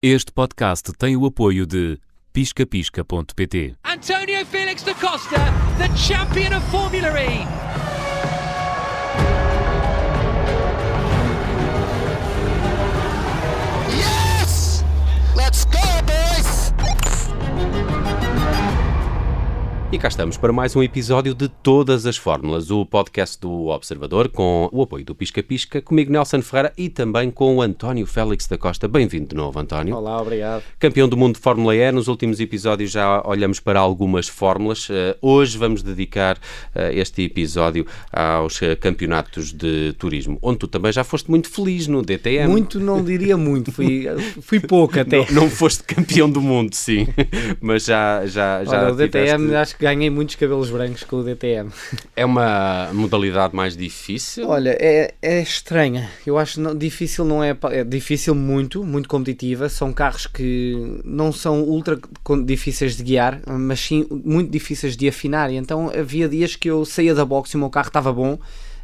Este podcast tem o apoio de piscapisca.pt. Antonio Felix da Costa, the champion of Formula E. E cá estamos para mais um episódio de Todas as Fórmulas, o podcast do Observador, com o apoio do Pisca Pisca, comigo Nelson Ferreira e também com o António Félix da Costa. Bem-vindo de novo, António. Olá, obrigado. Campeão do mundo de Fórmula E, nos últimos episódios já olhamos para algumas fórmulas. Uh, hoje vamos dedicar uh, este episódio aos uh, campeonatos de turismo, onde tu também já foste muito feliz no DTM. Muito, não diria muito, fui, fui pouco até. Não, não foste campeão do mundo, sim, mas já, já, já o DTM, acho que ganhei muitos cabelos brancos com o DTM. É uma modalidade mais difícil? Olha, é, é estranha. Eu acho não, difícil, não é, é difícil muito, muito competitiva. São carros que não são ultra difíceis de guiar, mas sim muito difíceis de afinar. E então havia dias que eu saía da boxe e o meu carro estava bom.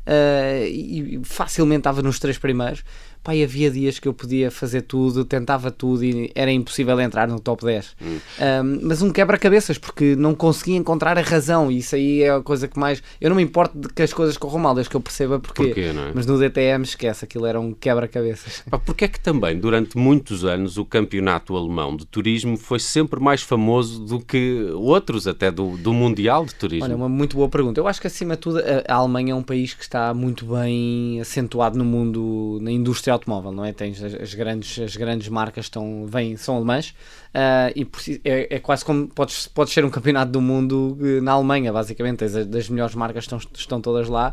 eh, e facilmente estava nos três primeiros. Pai, havia dias que eu podia fazer tudo, tentava tudo e era impossível entrar no top 10. Um, mas um quebra-cabeças, porque não conseguia encontrar a razão, e isso aí é a coisa que mais. Eu não me importo de que as coisas corram mal, desde que eu perceba porquê. Porquê, não é? Mas no DTM, esquece, aquilo era um quebra-cabeças. Porque é que também, durante muitos anos, o campeonato alemão de turismo foi sempre mais famoso do que outros, até do, do Mundial de Turismo? Olha, uma muito boa pergunta. Eu acho que acima de tudo a, a Alemanha é um país que está muito bem acentuado no mundo, na indústria automóvel, não é? Tens as, as grandes, as grandes marcas estão, vêm, são alemãs ah, e é, é quase como podes, podes ser um campeonato do mundo eh, na Alemanha, basicamente. As, das melhores marcas estão, estão todas lá.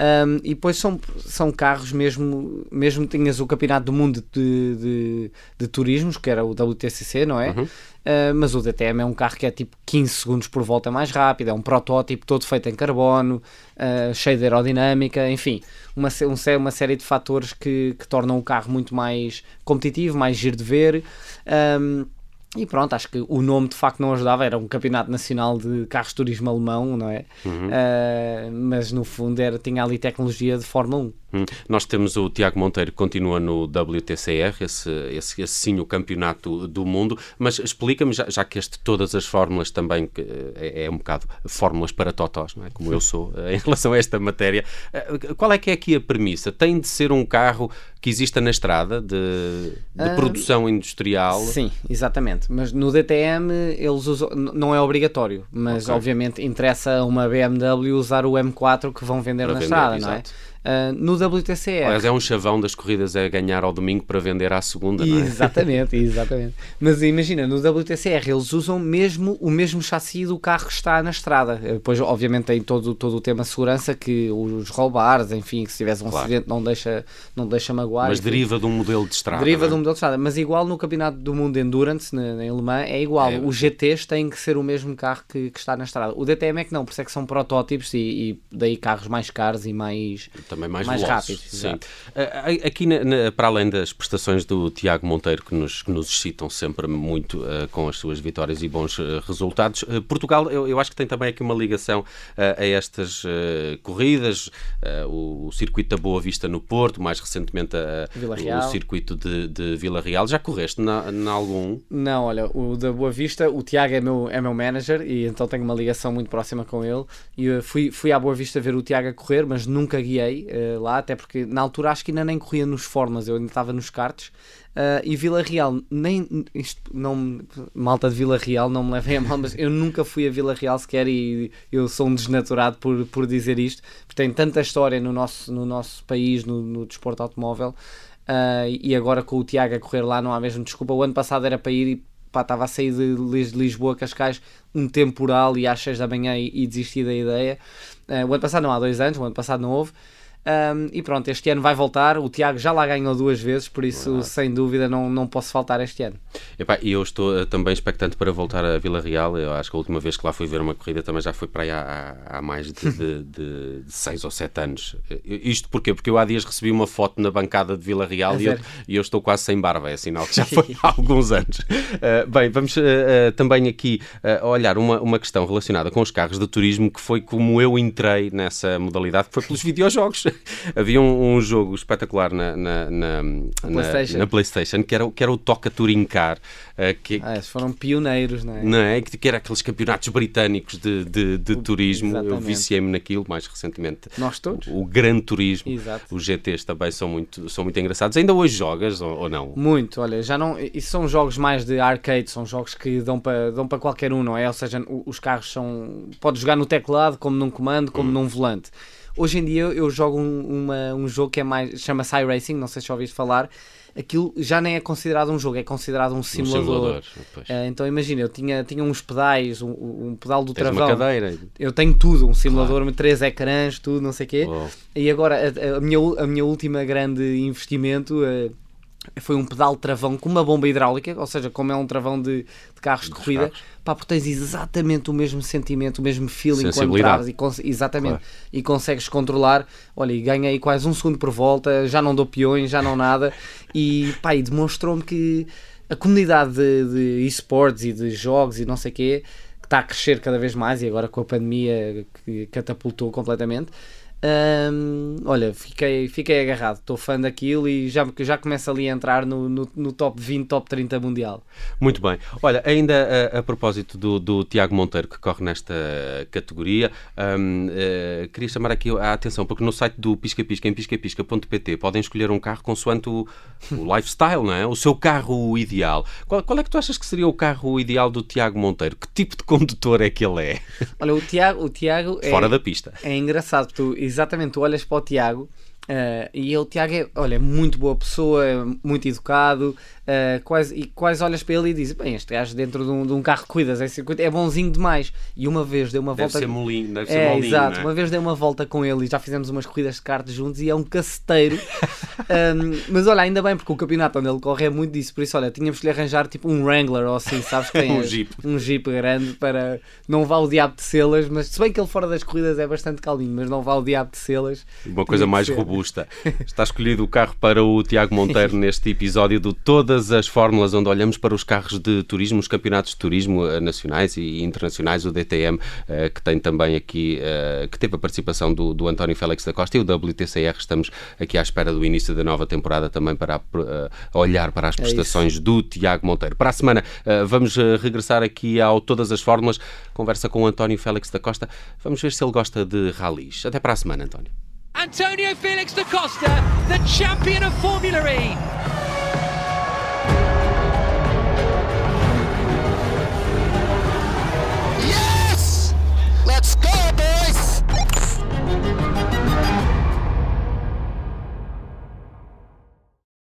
Um, e depois são, são carros mesmo, mesmo tinhas o campeonato do mundo de, de, de turismos, que era o WTCC, não é? Uh, mas o DTM é um carro que é tipo 15 segundos por volta mais rápido, é um protótipo todo feito em carbono, uh, cheio de aerodinâmica, enfim, uma, um uma série de fatores que, que tornam o carro muito mais competitivo, mais giro de ver. Um, e pronto, acho que o nome de facto não ajudava, era um campeonato nacional de carros de turismo alemão, não é? Uh, mas no fundo era, tinha ali tecnologia de Fórmula 1. Hum. Nós temos o Tiago Monteiro que continua no WTCR, esse, esse, esse sim o campeonato do mundo, mas explica-me, já, já que este todas as fórmulas também que, eh, é, é um bocado fórmulas para totós, não é? como eu sou eh, em relação a esta matéria, eh, qual é que é aqui a premissa? Tem de ser um carro que exista na estrada, de, de produção industrial? Sim, exatamente. Mas no DTM eles usam, não é obrigatório, mas Ok. obviamente interessa a uma BMW usar o M4 que vão vender Para na vender, estrada, não é? Ah, no WTCR. Aliás, é um chavão das corridas é ganhar ao domingo para vender à segunda, não é? Exatamente, exatamente. Mas imagina, no WTCR eles usam mesmo o mesmo chassi do carro que está na estrada. Eh, Depois, obviamente, tem todo, todo o tema segurança que os roll bars, enfim, que se tivesse um Claro. acidente não deixa, não deixa magoar. Mas enfim. deriva de um modelo de estrada. Deriva de não um é? modelo de estrada, mas igual no Campeonato do Mundo de Endurance, na, na alemã, é igual. É. Os GTs têm que ser o mesmo carro que, que está na estrada. O DTM é que não, por isso é que são protótipos e, e daí carros mais caros e mais, também mais, mais rápidos. Sim. Ah, ah, Aqui, na- na- para além das prestações do Tiago Monteiro, que nos, que nos excitam sempre muito ah, com as suas vitórias e bons ah, resultados, ah, Portugal, eu, eu acho que tem também aqui uma ligação a estas corridas, o, o circuito da Boa Vista no Porto, mais recentemente a- o circuito de, de Vila Real. Já correste na, na algum? Não, olha, o da Boa Vista, o Tiago é meu, é meu manager e então tenho uma ligação muito próxima com ele. E fui, fui à Boa Vista ver o Tiago a correr, mas nunca guiei eh, lá, até porque na altura acho que ainda nem corria nos formas, eu ainda estava nos karts. Ah, e Vila Real, nem isto não malta de Vila Real, não me levem a mal, mas eu nunca fui a Vila Real sequer e eu sou um desnaturado por, por dizer isto, porque tem tanta história no nosso, no nosso país, no, no desporto automóvel. Ah, e agora com o Tiago a correr lá não há mesmo desculpa. O ano passado era para ir e pá, estava a sair de Lis- de Lisboa Cascais um temporal e às 6 da manhã e, e desisti da ideia. Ah, o ano passado não, há dois anos, o ano passado não houve. Um, e pronto, este ano vai voltar. O Tiago já lá ganhou duas vezes, por isso, sem dúvida, não, não posso faltar este ano. E eu estou eh, também expectante para voltar a Vila Real. Eu acho que a última vez que lá fui ver uma corrida também já foi para aí há, há- mais de, de, de, de seis ou sete anos. Eh, Isto porquê? Porque eu há dias recebi uma foto na bancada de Vila Real e eu, e eu estou quase sem barba. É sinal que já foi há alguns anos. Eh, bem, vamos eh, também aqui olhar uma, uma questão relacionada com os carros de turismo que foi como eu entrei nessa modalidade, que foi pelos videojogos. havia um, um, jogo espetacular na, na, na, na, PlayStation. na PlayStation que era, que era o Toca Touring Car. Uh, que, ah, foram pioneiros, não é? Não é? Que, que era aqueles campeonatos britânicos de, de, de turismo. Exatamente. Eu viciei-me naquilo mais recentemente. Nós todos. O, o Gran Turismo. Exato. Os GTs também são muito, são muito engraçados. Ainda hoje jogas ou, ou não? Muito, olha, já não. Isso são jogos mais de arcade, são jogos que dão para dão para qualquer um, não é? Ou seja, os carros são. Podes jogar no teclado, como num comando, como hum. num volante. Hoje em dia eu jogo um, uma, um jogo que é mais. chama-se iRacing, não sei se já ouviste falar. Aquilo já nem é considerado um jogo, é considerado um simulador. Um simulador uh, então imagina, eu tinha, tinha uns pedais, um, um pedal do Tens travão. Uma cadeira. Eu tenho tudo, um simulador, claro. três ecrãs, tudo, não sei o quê. E agora a, a, minha, a minha última grande investimento. Uh, foi um pedal travão com uma bomba hidráulica, ou seja, como é um travão de, de carros de corrida, carros. Pá, porque tens exatamente o mesmo sentimento, o mesmo feeling quando travas e, exatamente, claro. e consegues controlar. Olha, e ganhei quase um segundo por volta, já não dou peões, já não nada, e, pá, e demonstrou-me que a comunidade de, de esportes e de jogos e não sei o quê, que está a crescer cada vez mais, e agora com a pandemia que catapultou completamente olha, fiquei, fiquei agarrado, estou fã daquilo e já, já começo ali a entrar no, no, no, top 20, top 30 mundial. Muito bem. Olha, ainda a, a propósito do, do, Tiago Monteiro que corre nesta categoria, uh, queria chamar aqui a atenção, porque no site do Pisca Pisca, em piscapisca.pt, podem escolher um carro consoante o, o lifestyle, não é? O seu carro ideal. Qual, qual, é que tu achas que seria o carro ideal do Tiago Monteiro? Que tipo de condutor é que ele é? Olha, o Tiago, o Tiago é, Fora da pista. É engraçado, tu exatamente, tu olhas para o Tiago uh, e o Tiago é, olha, muito boa pessoa, muito educado, uh, quase, e quase olhas para ele e dizes: Bem, este gajo dentro de um, de um carro cuidas é, circuito, é bonzinho demais. E uma vez deu uma deve volta. Ser molinho, deve é, ser molinho, exato. É? Uma vez dei uma volta com ele e já fizemos umas corridas de kart juntos e é um caceteiro. um, mas olha, ainda bem, porque o campeonato onde ele corre é muito disso. Por isso, olha, tínhamos que lhe arranjar tipo um Wrangler ou assim, sabes? Que tem um Jeep. Um Jeep grande para não vá o diabo de selas. Mas se bem que ele fora das corridas é bastante calminho, mas não vá o diabo de selas. Uma coisa mais ser. Robusta. Está escolhido o carro para o Tiago Monteiro neste episódio de todas as fórmulas onde olhamos para os carros de turismo, os campeonatos de turismo eh, nacionais e internacionais, o DTM, eh, que tem também aqui, eh, que teve a participação do, do António Félix da Costa e o WTCR. Estamos aqui à espera do início da nova temporada também para olhar para as é prestações é do Tiago Monteiro. Para a semana vamos regressar aqui ao Todas as Fórmulas, conversa com o António Félix da Costa. Vamos ver se ele gosta de ralis. Até para a semana, António. Antonio Felix da Costa, the champion of Formula E.